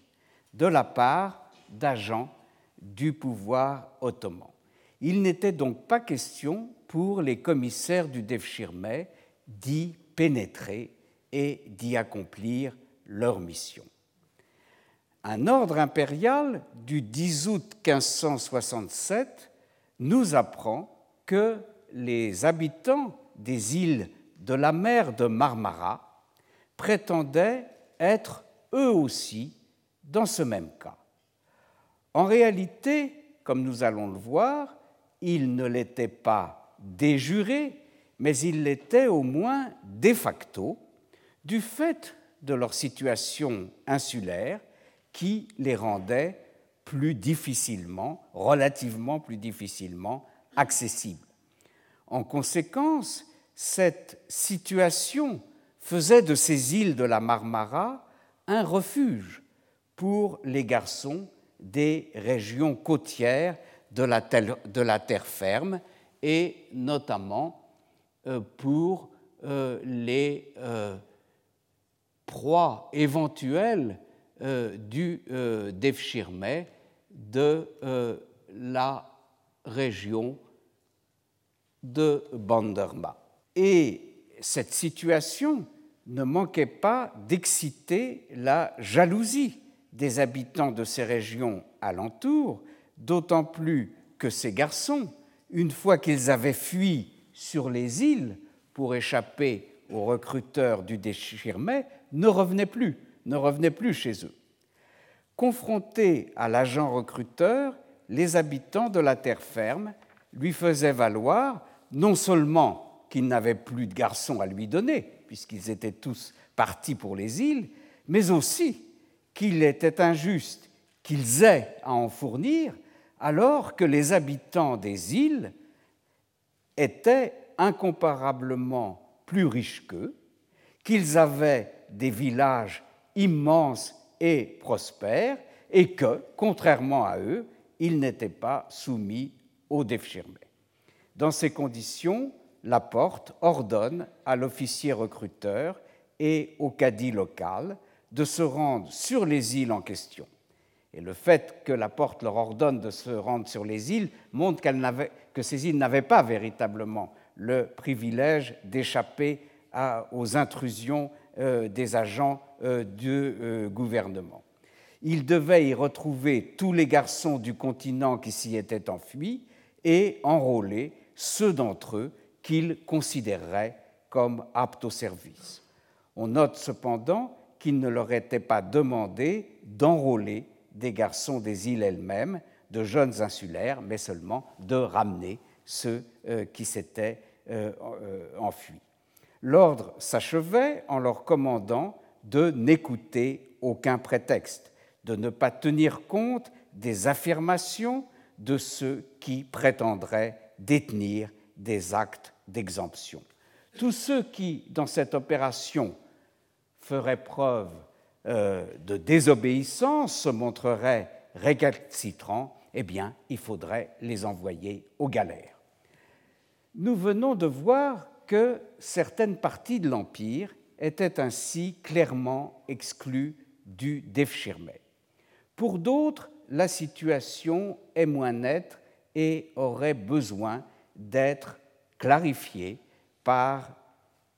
de la part d'agents du pouvoir ottoman. Il n'était donc pas question pour les commissaires du Devshirme d'y pénétrer et d'y accomplir leur mission. Un ordre impérial du 10 août 1567 nous apprend que les habitants des îles de la mer de Marmara prétendaient être eux aussi dans ce même cas. En réalité, comme nous allons le voir, ils ne l'étaient pas déjurés, mais ils l'étaient au moins de facto, du fait de leur situation insulaire qui les rendait plus difficilement, relativement plus difficilement accessibles. En conséquence, cette situation faisait de ces îles de la Marmara un refuge pour les garçons des régions côtières de la, terre, ferme et notamment euh, pour euh, les euh, proies éventuelles du Devshirme de la région de Banderma. Et cette situation ne manquait pas d'exciter la jalousie des habitants de ces régions alentours, d'autant plus que ces garçons, une fois qu'ils avaient fui sur les îles pour échapper aux recruteurs du Déchirmet, ne revenaient plus, ne revenaient plus chez eux. Confrontés à l'agent recruteur, les habitants de la terre ferme lui faisaient valoir non seulement qu'ils n'avaient plus de garçons à lui donner, puisqu'ils étaient tous partis pour les îles, mais aussi qu'il était injuste qu'ils aient à en fournir alors que les habitants des îles étaient incomparablement plus riches qu'eux, qu'ils avaient des villages immenses et prospère, et que, contrairement à eux, il n'était pas soumis au Defschirme. Dans ces conditions, la porte ordonne à l'officier recruteur et au cadi local de se rendre sur les îles en question. Et le fait que la porte leur ordonne de se rendre sur les îles montre que ces îles n'avaient pas véritablement le privilège d'échapper aux intrusions euh, des agents euh, du euh, gouvernement. Ils devaient y retrouver tous les garçons du continent qui s'y étaient enfuis et enrôler ceux d'entre eux qu'ils considéreraient comme aptes au service. On note cependant qu'il ne leur était pas demandé d'enrôler des garçons des îles elles-mêmes, de jeunes insulaires, mais seulement de ramener ceux qui s'étaient enfuis. L'ordre s'achevait en leur commandant de n'écouter aucun prétexte, de ne pas tenir compte des affirmations de ceux qui prétendraient détenir des actes d'exemption. Tous ceux qui, dans cette opération, feraient preuve euh, de désobéissance, se montreraient récalcitrants, eh bien, il faudrait les envoyer aux galères. Nous venons de voir que certaines parties de l'Empire étaient ainsi clairement exclues du Defschirme. Pour d'autres, la situation est moins nette et aurait besoin d'être clarifiée par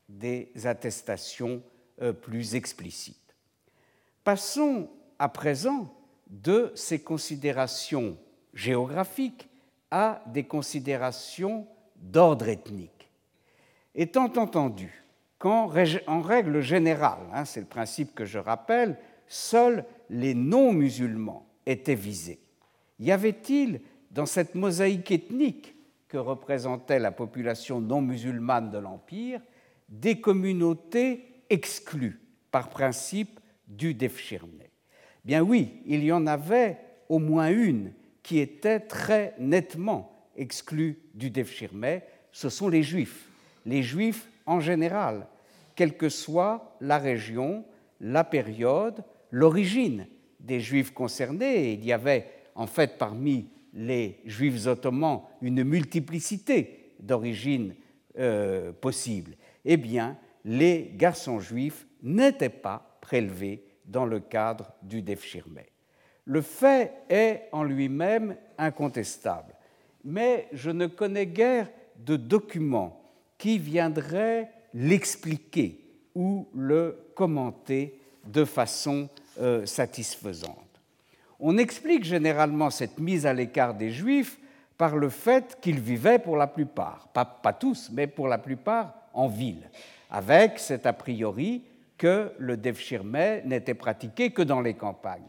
des attestations plus explicites. Passons à présent de ces considérations géographiques à des considérations d'ordre ethnique étant entendu qu'en règle générale, hein, c'est le principe que je rappelle, seuls les non-musulmans étaient visés. Y avait-il dans cette mosaïque ethnique que représentait la population non musulmane de l'Empire des communautés exclues par principe du Defshirme Bien oui, il y en avait au moins une qui était très nettement exclue du Defshirme, ce sont les Juifs les Juifs en général, quelle que soit la région, la période, l'origine des Juifs concernés. il y avait en fait parmi les Juifs ottomans une multiplicité d'origines euh, possibles. Eh bien, les garçons juifs n'étaient pas prélevés dans le cadre du Defshirme. Le fait est en lui-même incontestable, mais je ne connais guère de documents qui viendrait l'expliquer ou le commenter de façon euh, satisfaisante. On explique généralement cette mise à l'écart des Juifs par le fait qu'ils vivaient pour la plupart, pas, tous, mais pour la plupart en ville, avec cet a priori que le Devshirme n'était pratiqué que dans les campagnes.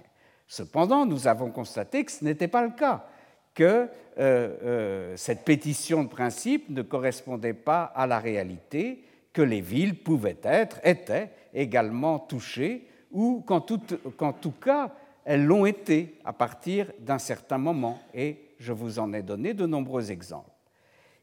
Cependant, nous avons constaté que ce n'était pas le cas que euh, euh, cette pétition de principe ne correspondait pas à la réalité, que les villes pouvaient être, étaient également touchées, ou qu'en tout, cas, elles l'ont été à partir d'un certain moment, et je vous en ai donné de nombreux exemples.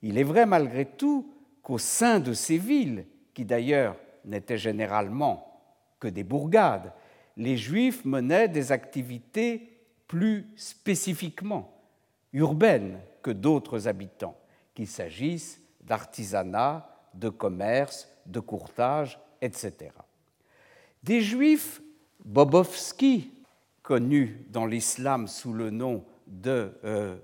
Il est vrai malgré tout qu'au sein de ces villes, qui d'ailleurs n'étaient généralement que des bourgades, les Juifs menaient des activités plus spécifiquement urbaine que d'autres habitants, qu'il s'agisse d'artisanat, de commerce, de courtage, etc. Des juifs, Bobovski, connu dans l'islam sous le nom de euh,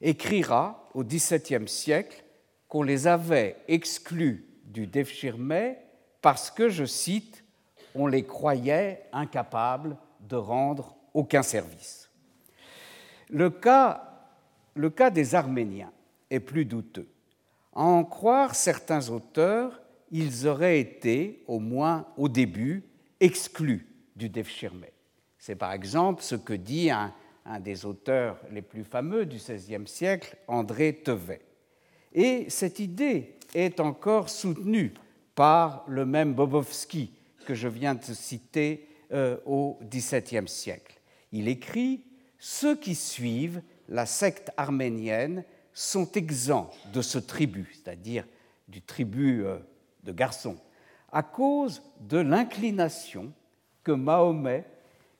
écrira au XVIIe siècle qu'on les avait exclus du Defshirme parce que, je cite, on les croyait incapables de rendre aucun service. Le cas, le cas des Arméniens est plus douteux. À en croire certains auteurs, ils auraient été, au moins au début, exclus du Defshirme. C'est par exemple ce que dit un, un, des auteurs les plus fameux du XVIe siècle, André Tevet. Et cette idée est encore soutenue par le même Bobovski que je viens de citer euh, au XVIIe siècle. Il écrit Ceux qui suivent la secte arménienne sont exempts de ce tribut, c'est-à-dire du tribut euh, de garçons, à cause de l'inclination que Mahomet,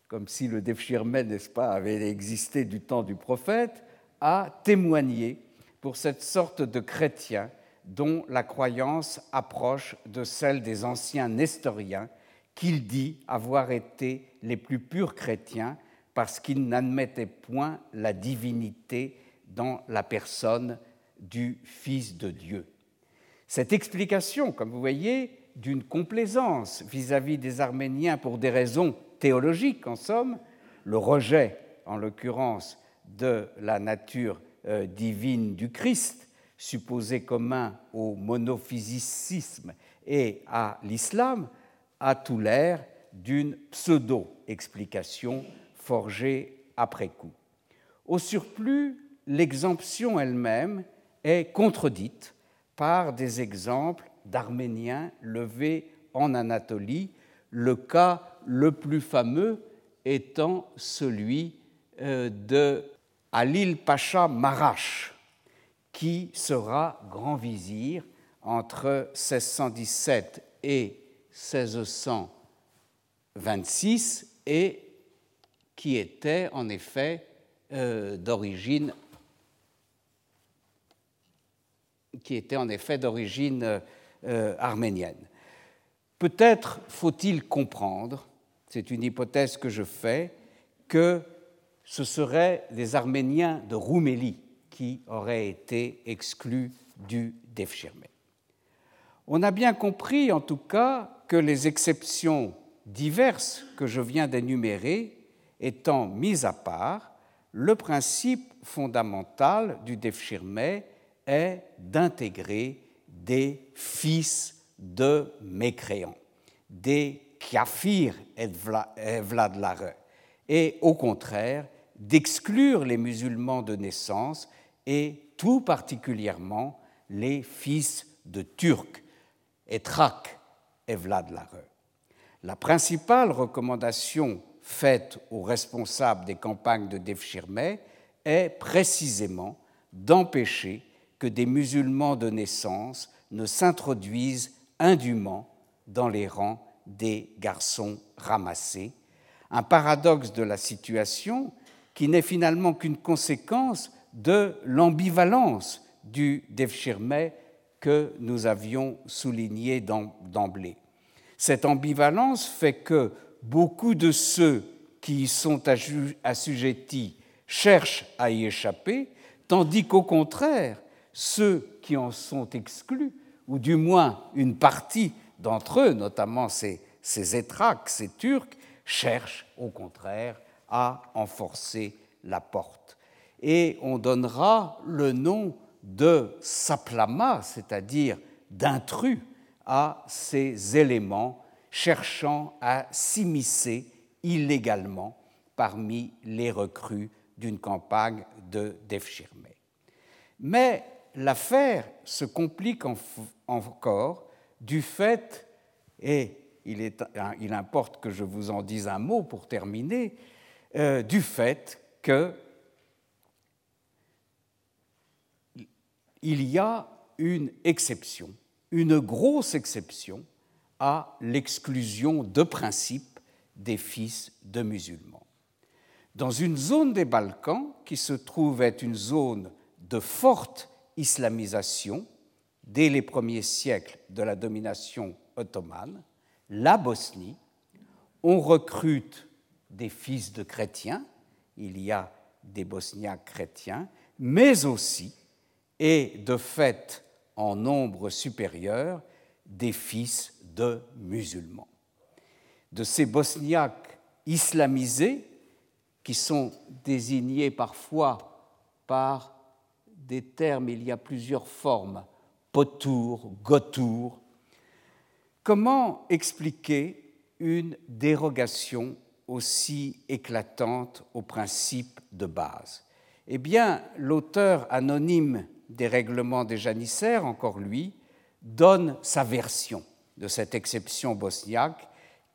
comme si le Defshirme, n'est-ce pas, avait existé du temps du prophète, a témoigné pour cette sorte de chrétien dont la croyance approche de celle des anciens nestoriens, qu'il dit avoir été les plus purs chrétiens parce qu'ils n'admettaient point la divinité dans la personne du Fils de Dieu. Cette explication, comme vous voyez, d'une complaisance vis-à-vis des Arméniens pour des raisons théologiques, en somme, le rejet, en l'occurrence, de la nature divine du Christ, supposé commun au monophysicisme et à l'islam, a tout l'air d'une pseudo-explication forgée après coup. Au surplus, l'exemption elle-même est contredite par des exemples d'Arméniens levés en Anatolie, le cas le plus fameux étant celui euh, de Alil Pacha Marash, qui sera grand vizir entre 1617 et 1626 et qui était en effet euh, d'origine qui était en effet d'origine euh, arménienne. Peut-être faut-il comprendre, c'est une hypothèse que je fais, que ce seraient les Arméniens de Roumélie qui auraient été exclus du Defchirme. On a bien compris, en tout cas, que les exceptions diverses que je viens d'énumérer étant mises à part, le principe fondamental du Defchirme est d'intégrer des fils de mécréants, des Kiafir et Vladlare, et au contraire d'exclure les musulmans de naissance et tout particulièrement les fils de Turcs, Etrak et Vladlare. La principale recommandation faite aux responsables des campagnes de Devshirme est précisément d'empêcher que des musulmans de naissance ne s'introduisent indûment dans les rangs des garçons ramassés, un paradoxe de la situation qui n'est finalement qu'une conséquence de l'ambivalence du Devshirme que nous avions souligné d'emblée. Cette ambivalence fait que beaucoup de ceux qui y sont assujettis cherchent à y échapper, tandis qu'au contraire, ceux qui en sont exclus, ou du moins une partie d'entre eux, notamment ces, ces étraques, ces Turcs, cherchent au contraire à enforcer la porte. Et on donnera le nom de saplama, c'est-à-dire d'intrus, à ces éléments cherchant à s'immiscer illégalement parmi les recrues d'une campagne de Defshirme. Mais l'affaire se complique encore du fait, et est, il, importe que je vous en dise un mot pour terminer, euh, du fait que il y a une exception, une grosse exception à l'exclusion de principe des fils de musulmans. Dans une zone des Balkans qui se trouve être une zone de forte islamisation dès les premiers siècles de la domination ottomane, la Bosnie, on recrute des fils de chrétiens, il y a des Bosniaques chrétiens, mais aussi, et de fait en nombre supérieur, des fils de musulmans. De ces Bosniaques islamisés, qui sont désignés parfois par des termes, il y a plusieurs formes, potour, gotour. Comment expliquer une dérogation aussi éclatante aux principes de base Eh bien, l'auteur anonyme des règlements des janissaires, encore lui, donne sa version de cette exception bosniaque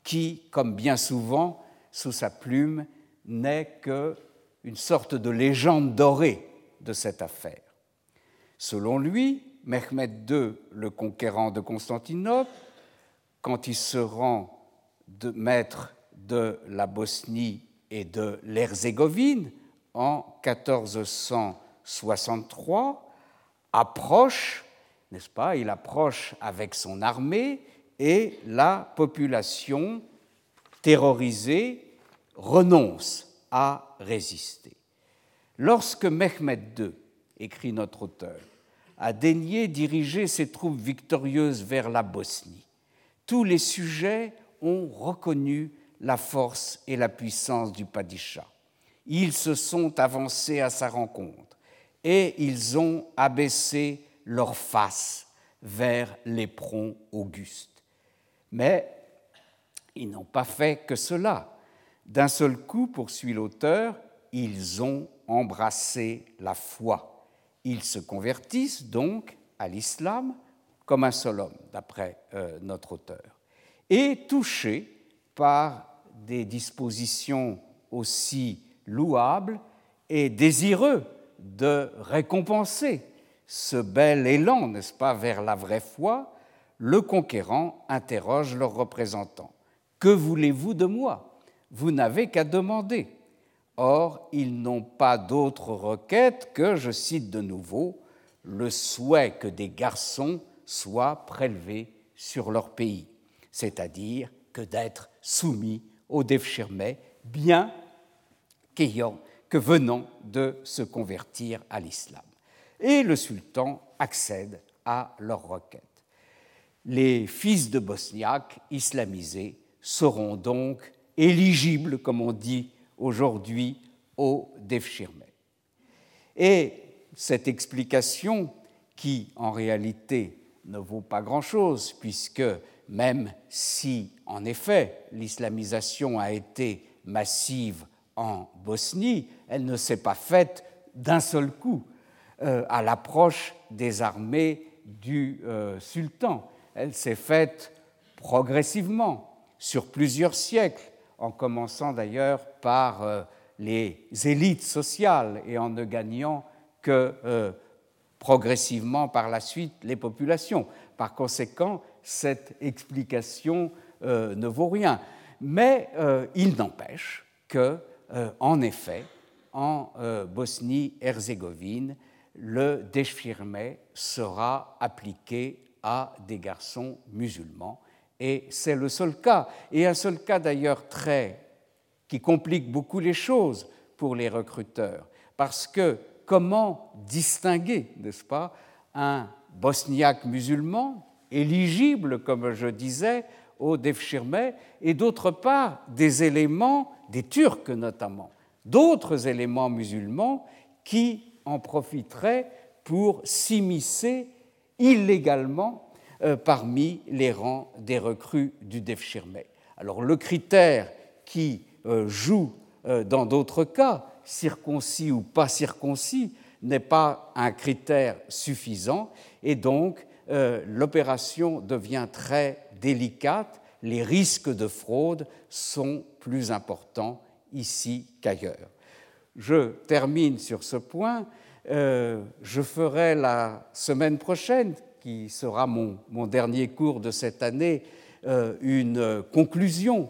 qui, comme bien souvent, sous sa plume, n'est qu'une sorte de légende dorée de cette affaire. Selon lui, Mehmed II, le conquérant de Constantinople, quand il se rend de maître de la Bosnie et de l'Herzégovine en 1463, approche, n'est-ce pas, il approche avec son armée et la population terrorisée renonce à résister. Lorsque Mehmed II, écrit notre auteur, a daigné diriger ses troupes victorieuses vers la Bosnie, tous les sujets ont reconnu la force et la puissance du Padishah. Ils se sont avancés à sa rencontre et ils ont abaissé leur face vers l'éperon auguste. Mais ils n'ont pas fait que cela. D'un seul coup, poursuit l'auteur, ils ont embrassé la foi. Ils se convertissent donc à l'islam comme un seul homme, d'après euh, notre auteur, et touchés par des dispositions aussi louables et désireux de récompenser ce bel élan, n'est-ce pas, vers la vraie foi, le conquérant interroge leurs représentants. Que voulez-vous de moi? Vous n'avez qu'à demander. Or, ils n'ont pas d'autre requête que, je cite de nouveau, le souhait que des garçons soient prélevés sur leur pays, c'est-à-dire que d'être soumis au Devshirmeh, bien qu'ayant, que venant de se convertir à l'islam. Et le sultan accède à leur requête. Les fils de Bosniaques islamisés seront donc éligibles, comme on dit aujourd'hui au Devshirme. Et cette explication, qui en réalité ne vaut pas grand-chose, puisque même si, en effet, l'islamisation a été massive en Bosnie, elle ne s'est pas faite d'un seul coup euh, à l'approche des armées du euh, sultan. Elle s'est faite progressivement, sur plusieurs siècles, en commençant d'ailleurs par euh, les élites sociales et en ne gagnant que progressivement par la suite les populations. Par conséquent, cette explication euh, ne vaut rien. Mais il n'empêche que, en effet, en Bosnie-Herzégovine, le déchirement sera appliqué à des garçons musulmans. Et c'est le seul cas, et un seul cas d'ailleurs très qui complique beaucoup les choses pour les recruteurs, parce que comment distinguer, n'est-ce pas, un bosniaque musulman éligible, comme je disais, au Devshirme, et d'autre part des éléments, des Turcs notamment, d'autres éléments musulmans qui en profiteraient pour s'immiscer illégalement euh, parmi les rangs des recrues du Devshirme. Alors le critère qui euh, joue euh, dans d'autres cas, circoncis ou pas circoncis, n'est pas un critère suffisant et donc l'opération devient très délicate, les risques de fraude sont plus importants ici qu'ailleurs. Je termine sur ce point. je ferai la semaine prochaine qui sera mon, dernier cours de cette année, euh, une conclusion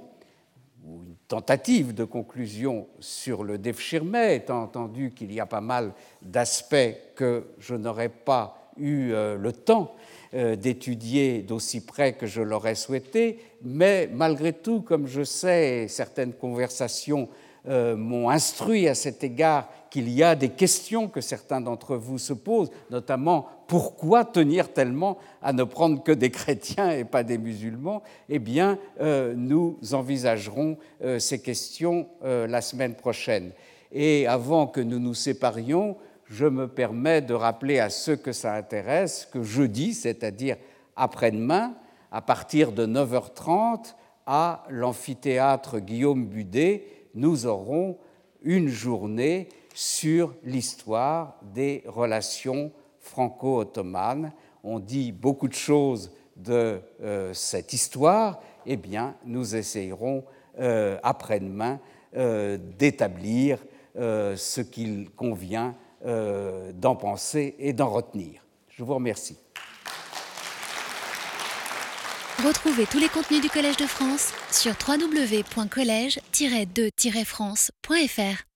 ou une tentative de conclusion sur le Devshirme, étant entendu qu'il y a pas mal d'aspects que je n'aurais pas eu euh, le temps euh, d'étudier d'aussi près que je l'aurais souhaité, mais malgré tout, comme je sais, certaines conversations m'ont instruit à cet égard qu'il y a des questions que certains d'entre vous se posent, notamment pourquoi tenir tellement à ne prendre que des chrétiens et pas des musulmans? Eh bien, euh, nous envisagerons euh, ces questions euh, la semaine prochaine. Et avant que nous nous séparions, je me permets de rappeler à ceux que ça intéresse que jeudi, c'est-à-dire après-demain, à partir de 9h30, à l'amphithéâtre Guillaume Budet, nous aurons une journée sur l'histoire des relations franco-ottomanes. On dit beaucoup de choses de euh, cette histoire, eh bien, nous essayerons euh, après-demain euh, d'établir ce qu'il convient d'en penser et d'en retenir. Je vous remercie. Retrouvez tous les contenus du Collège de France sur www.colège-2-france.fr.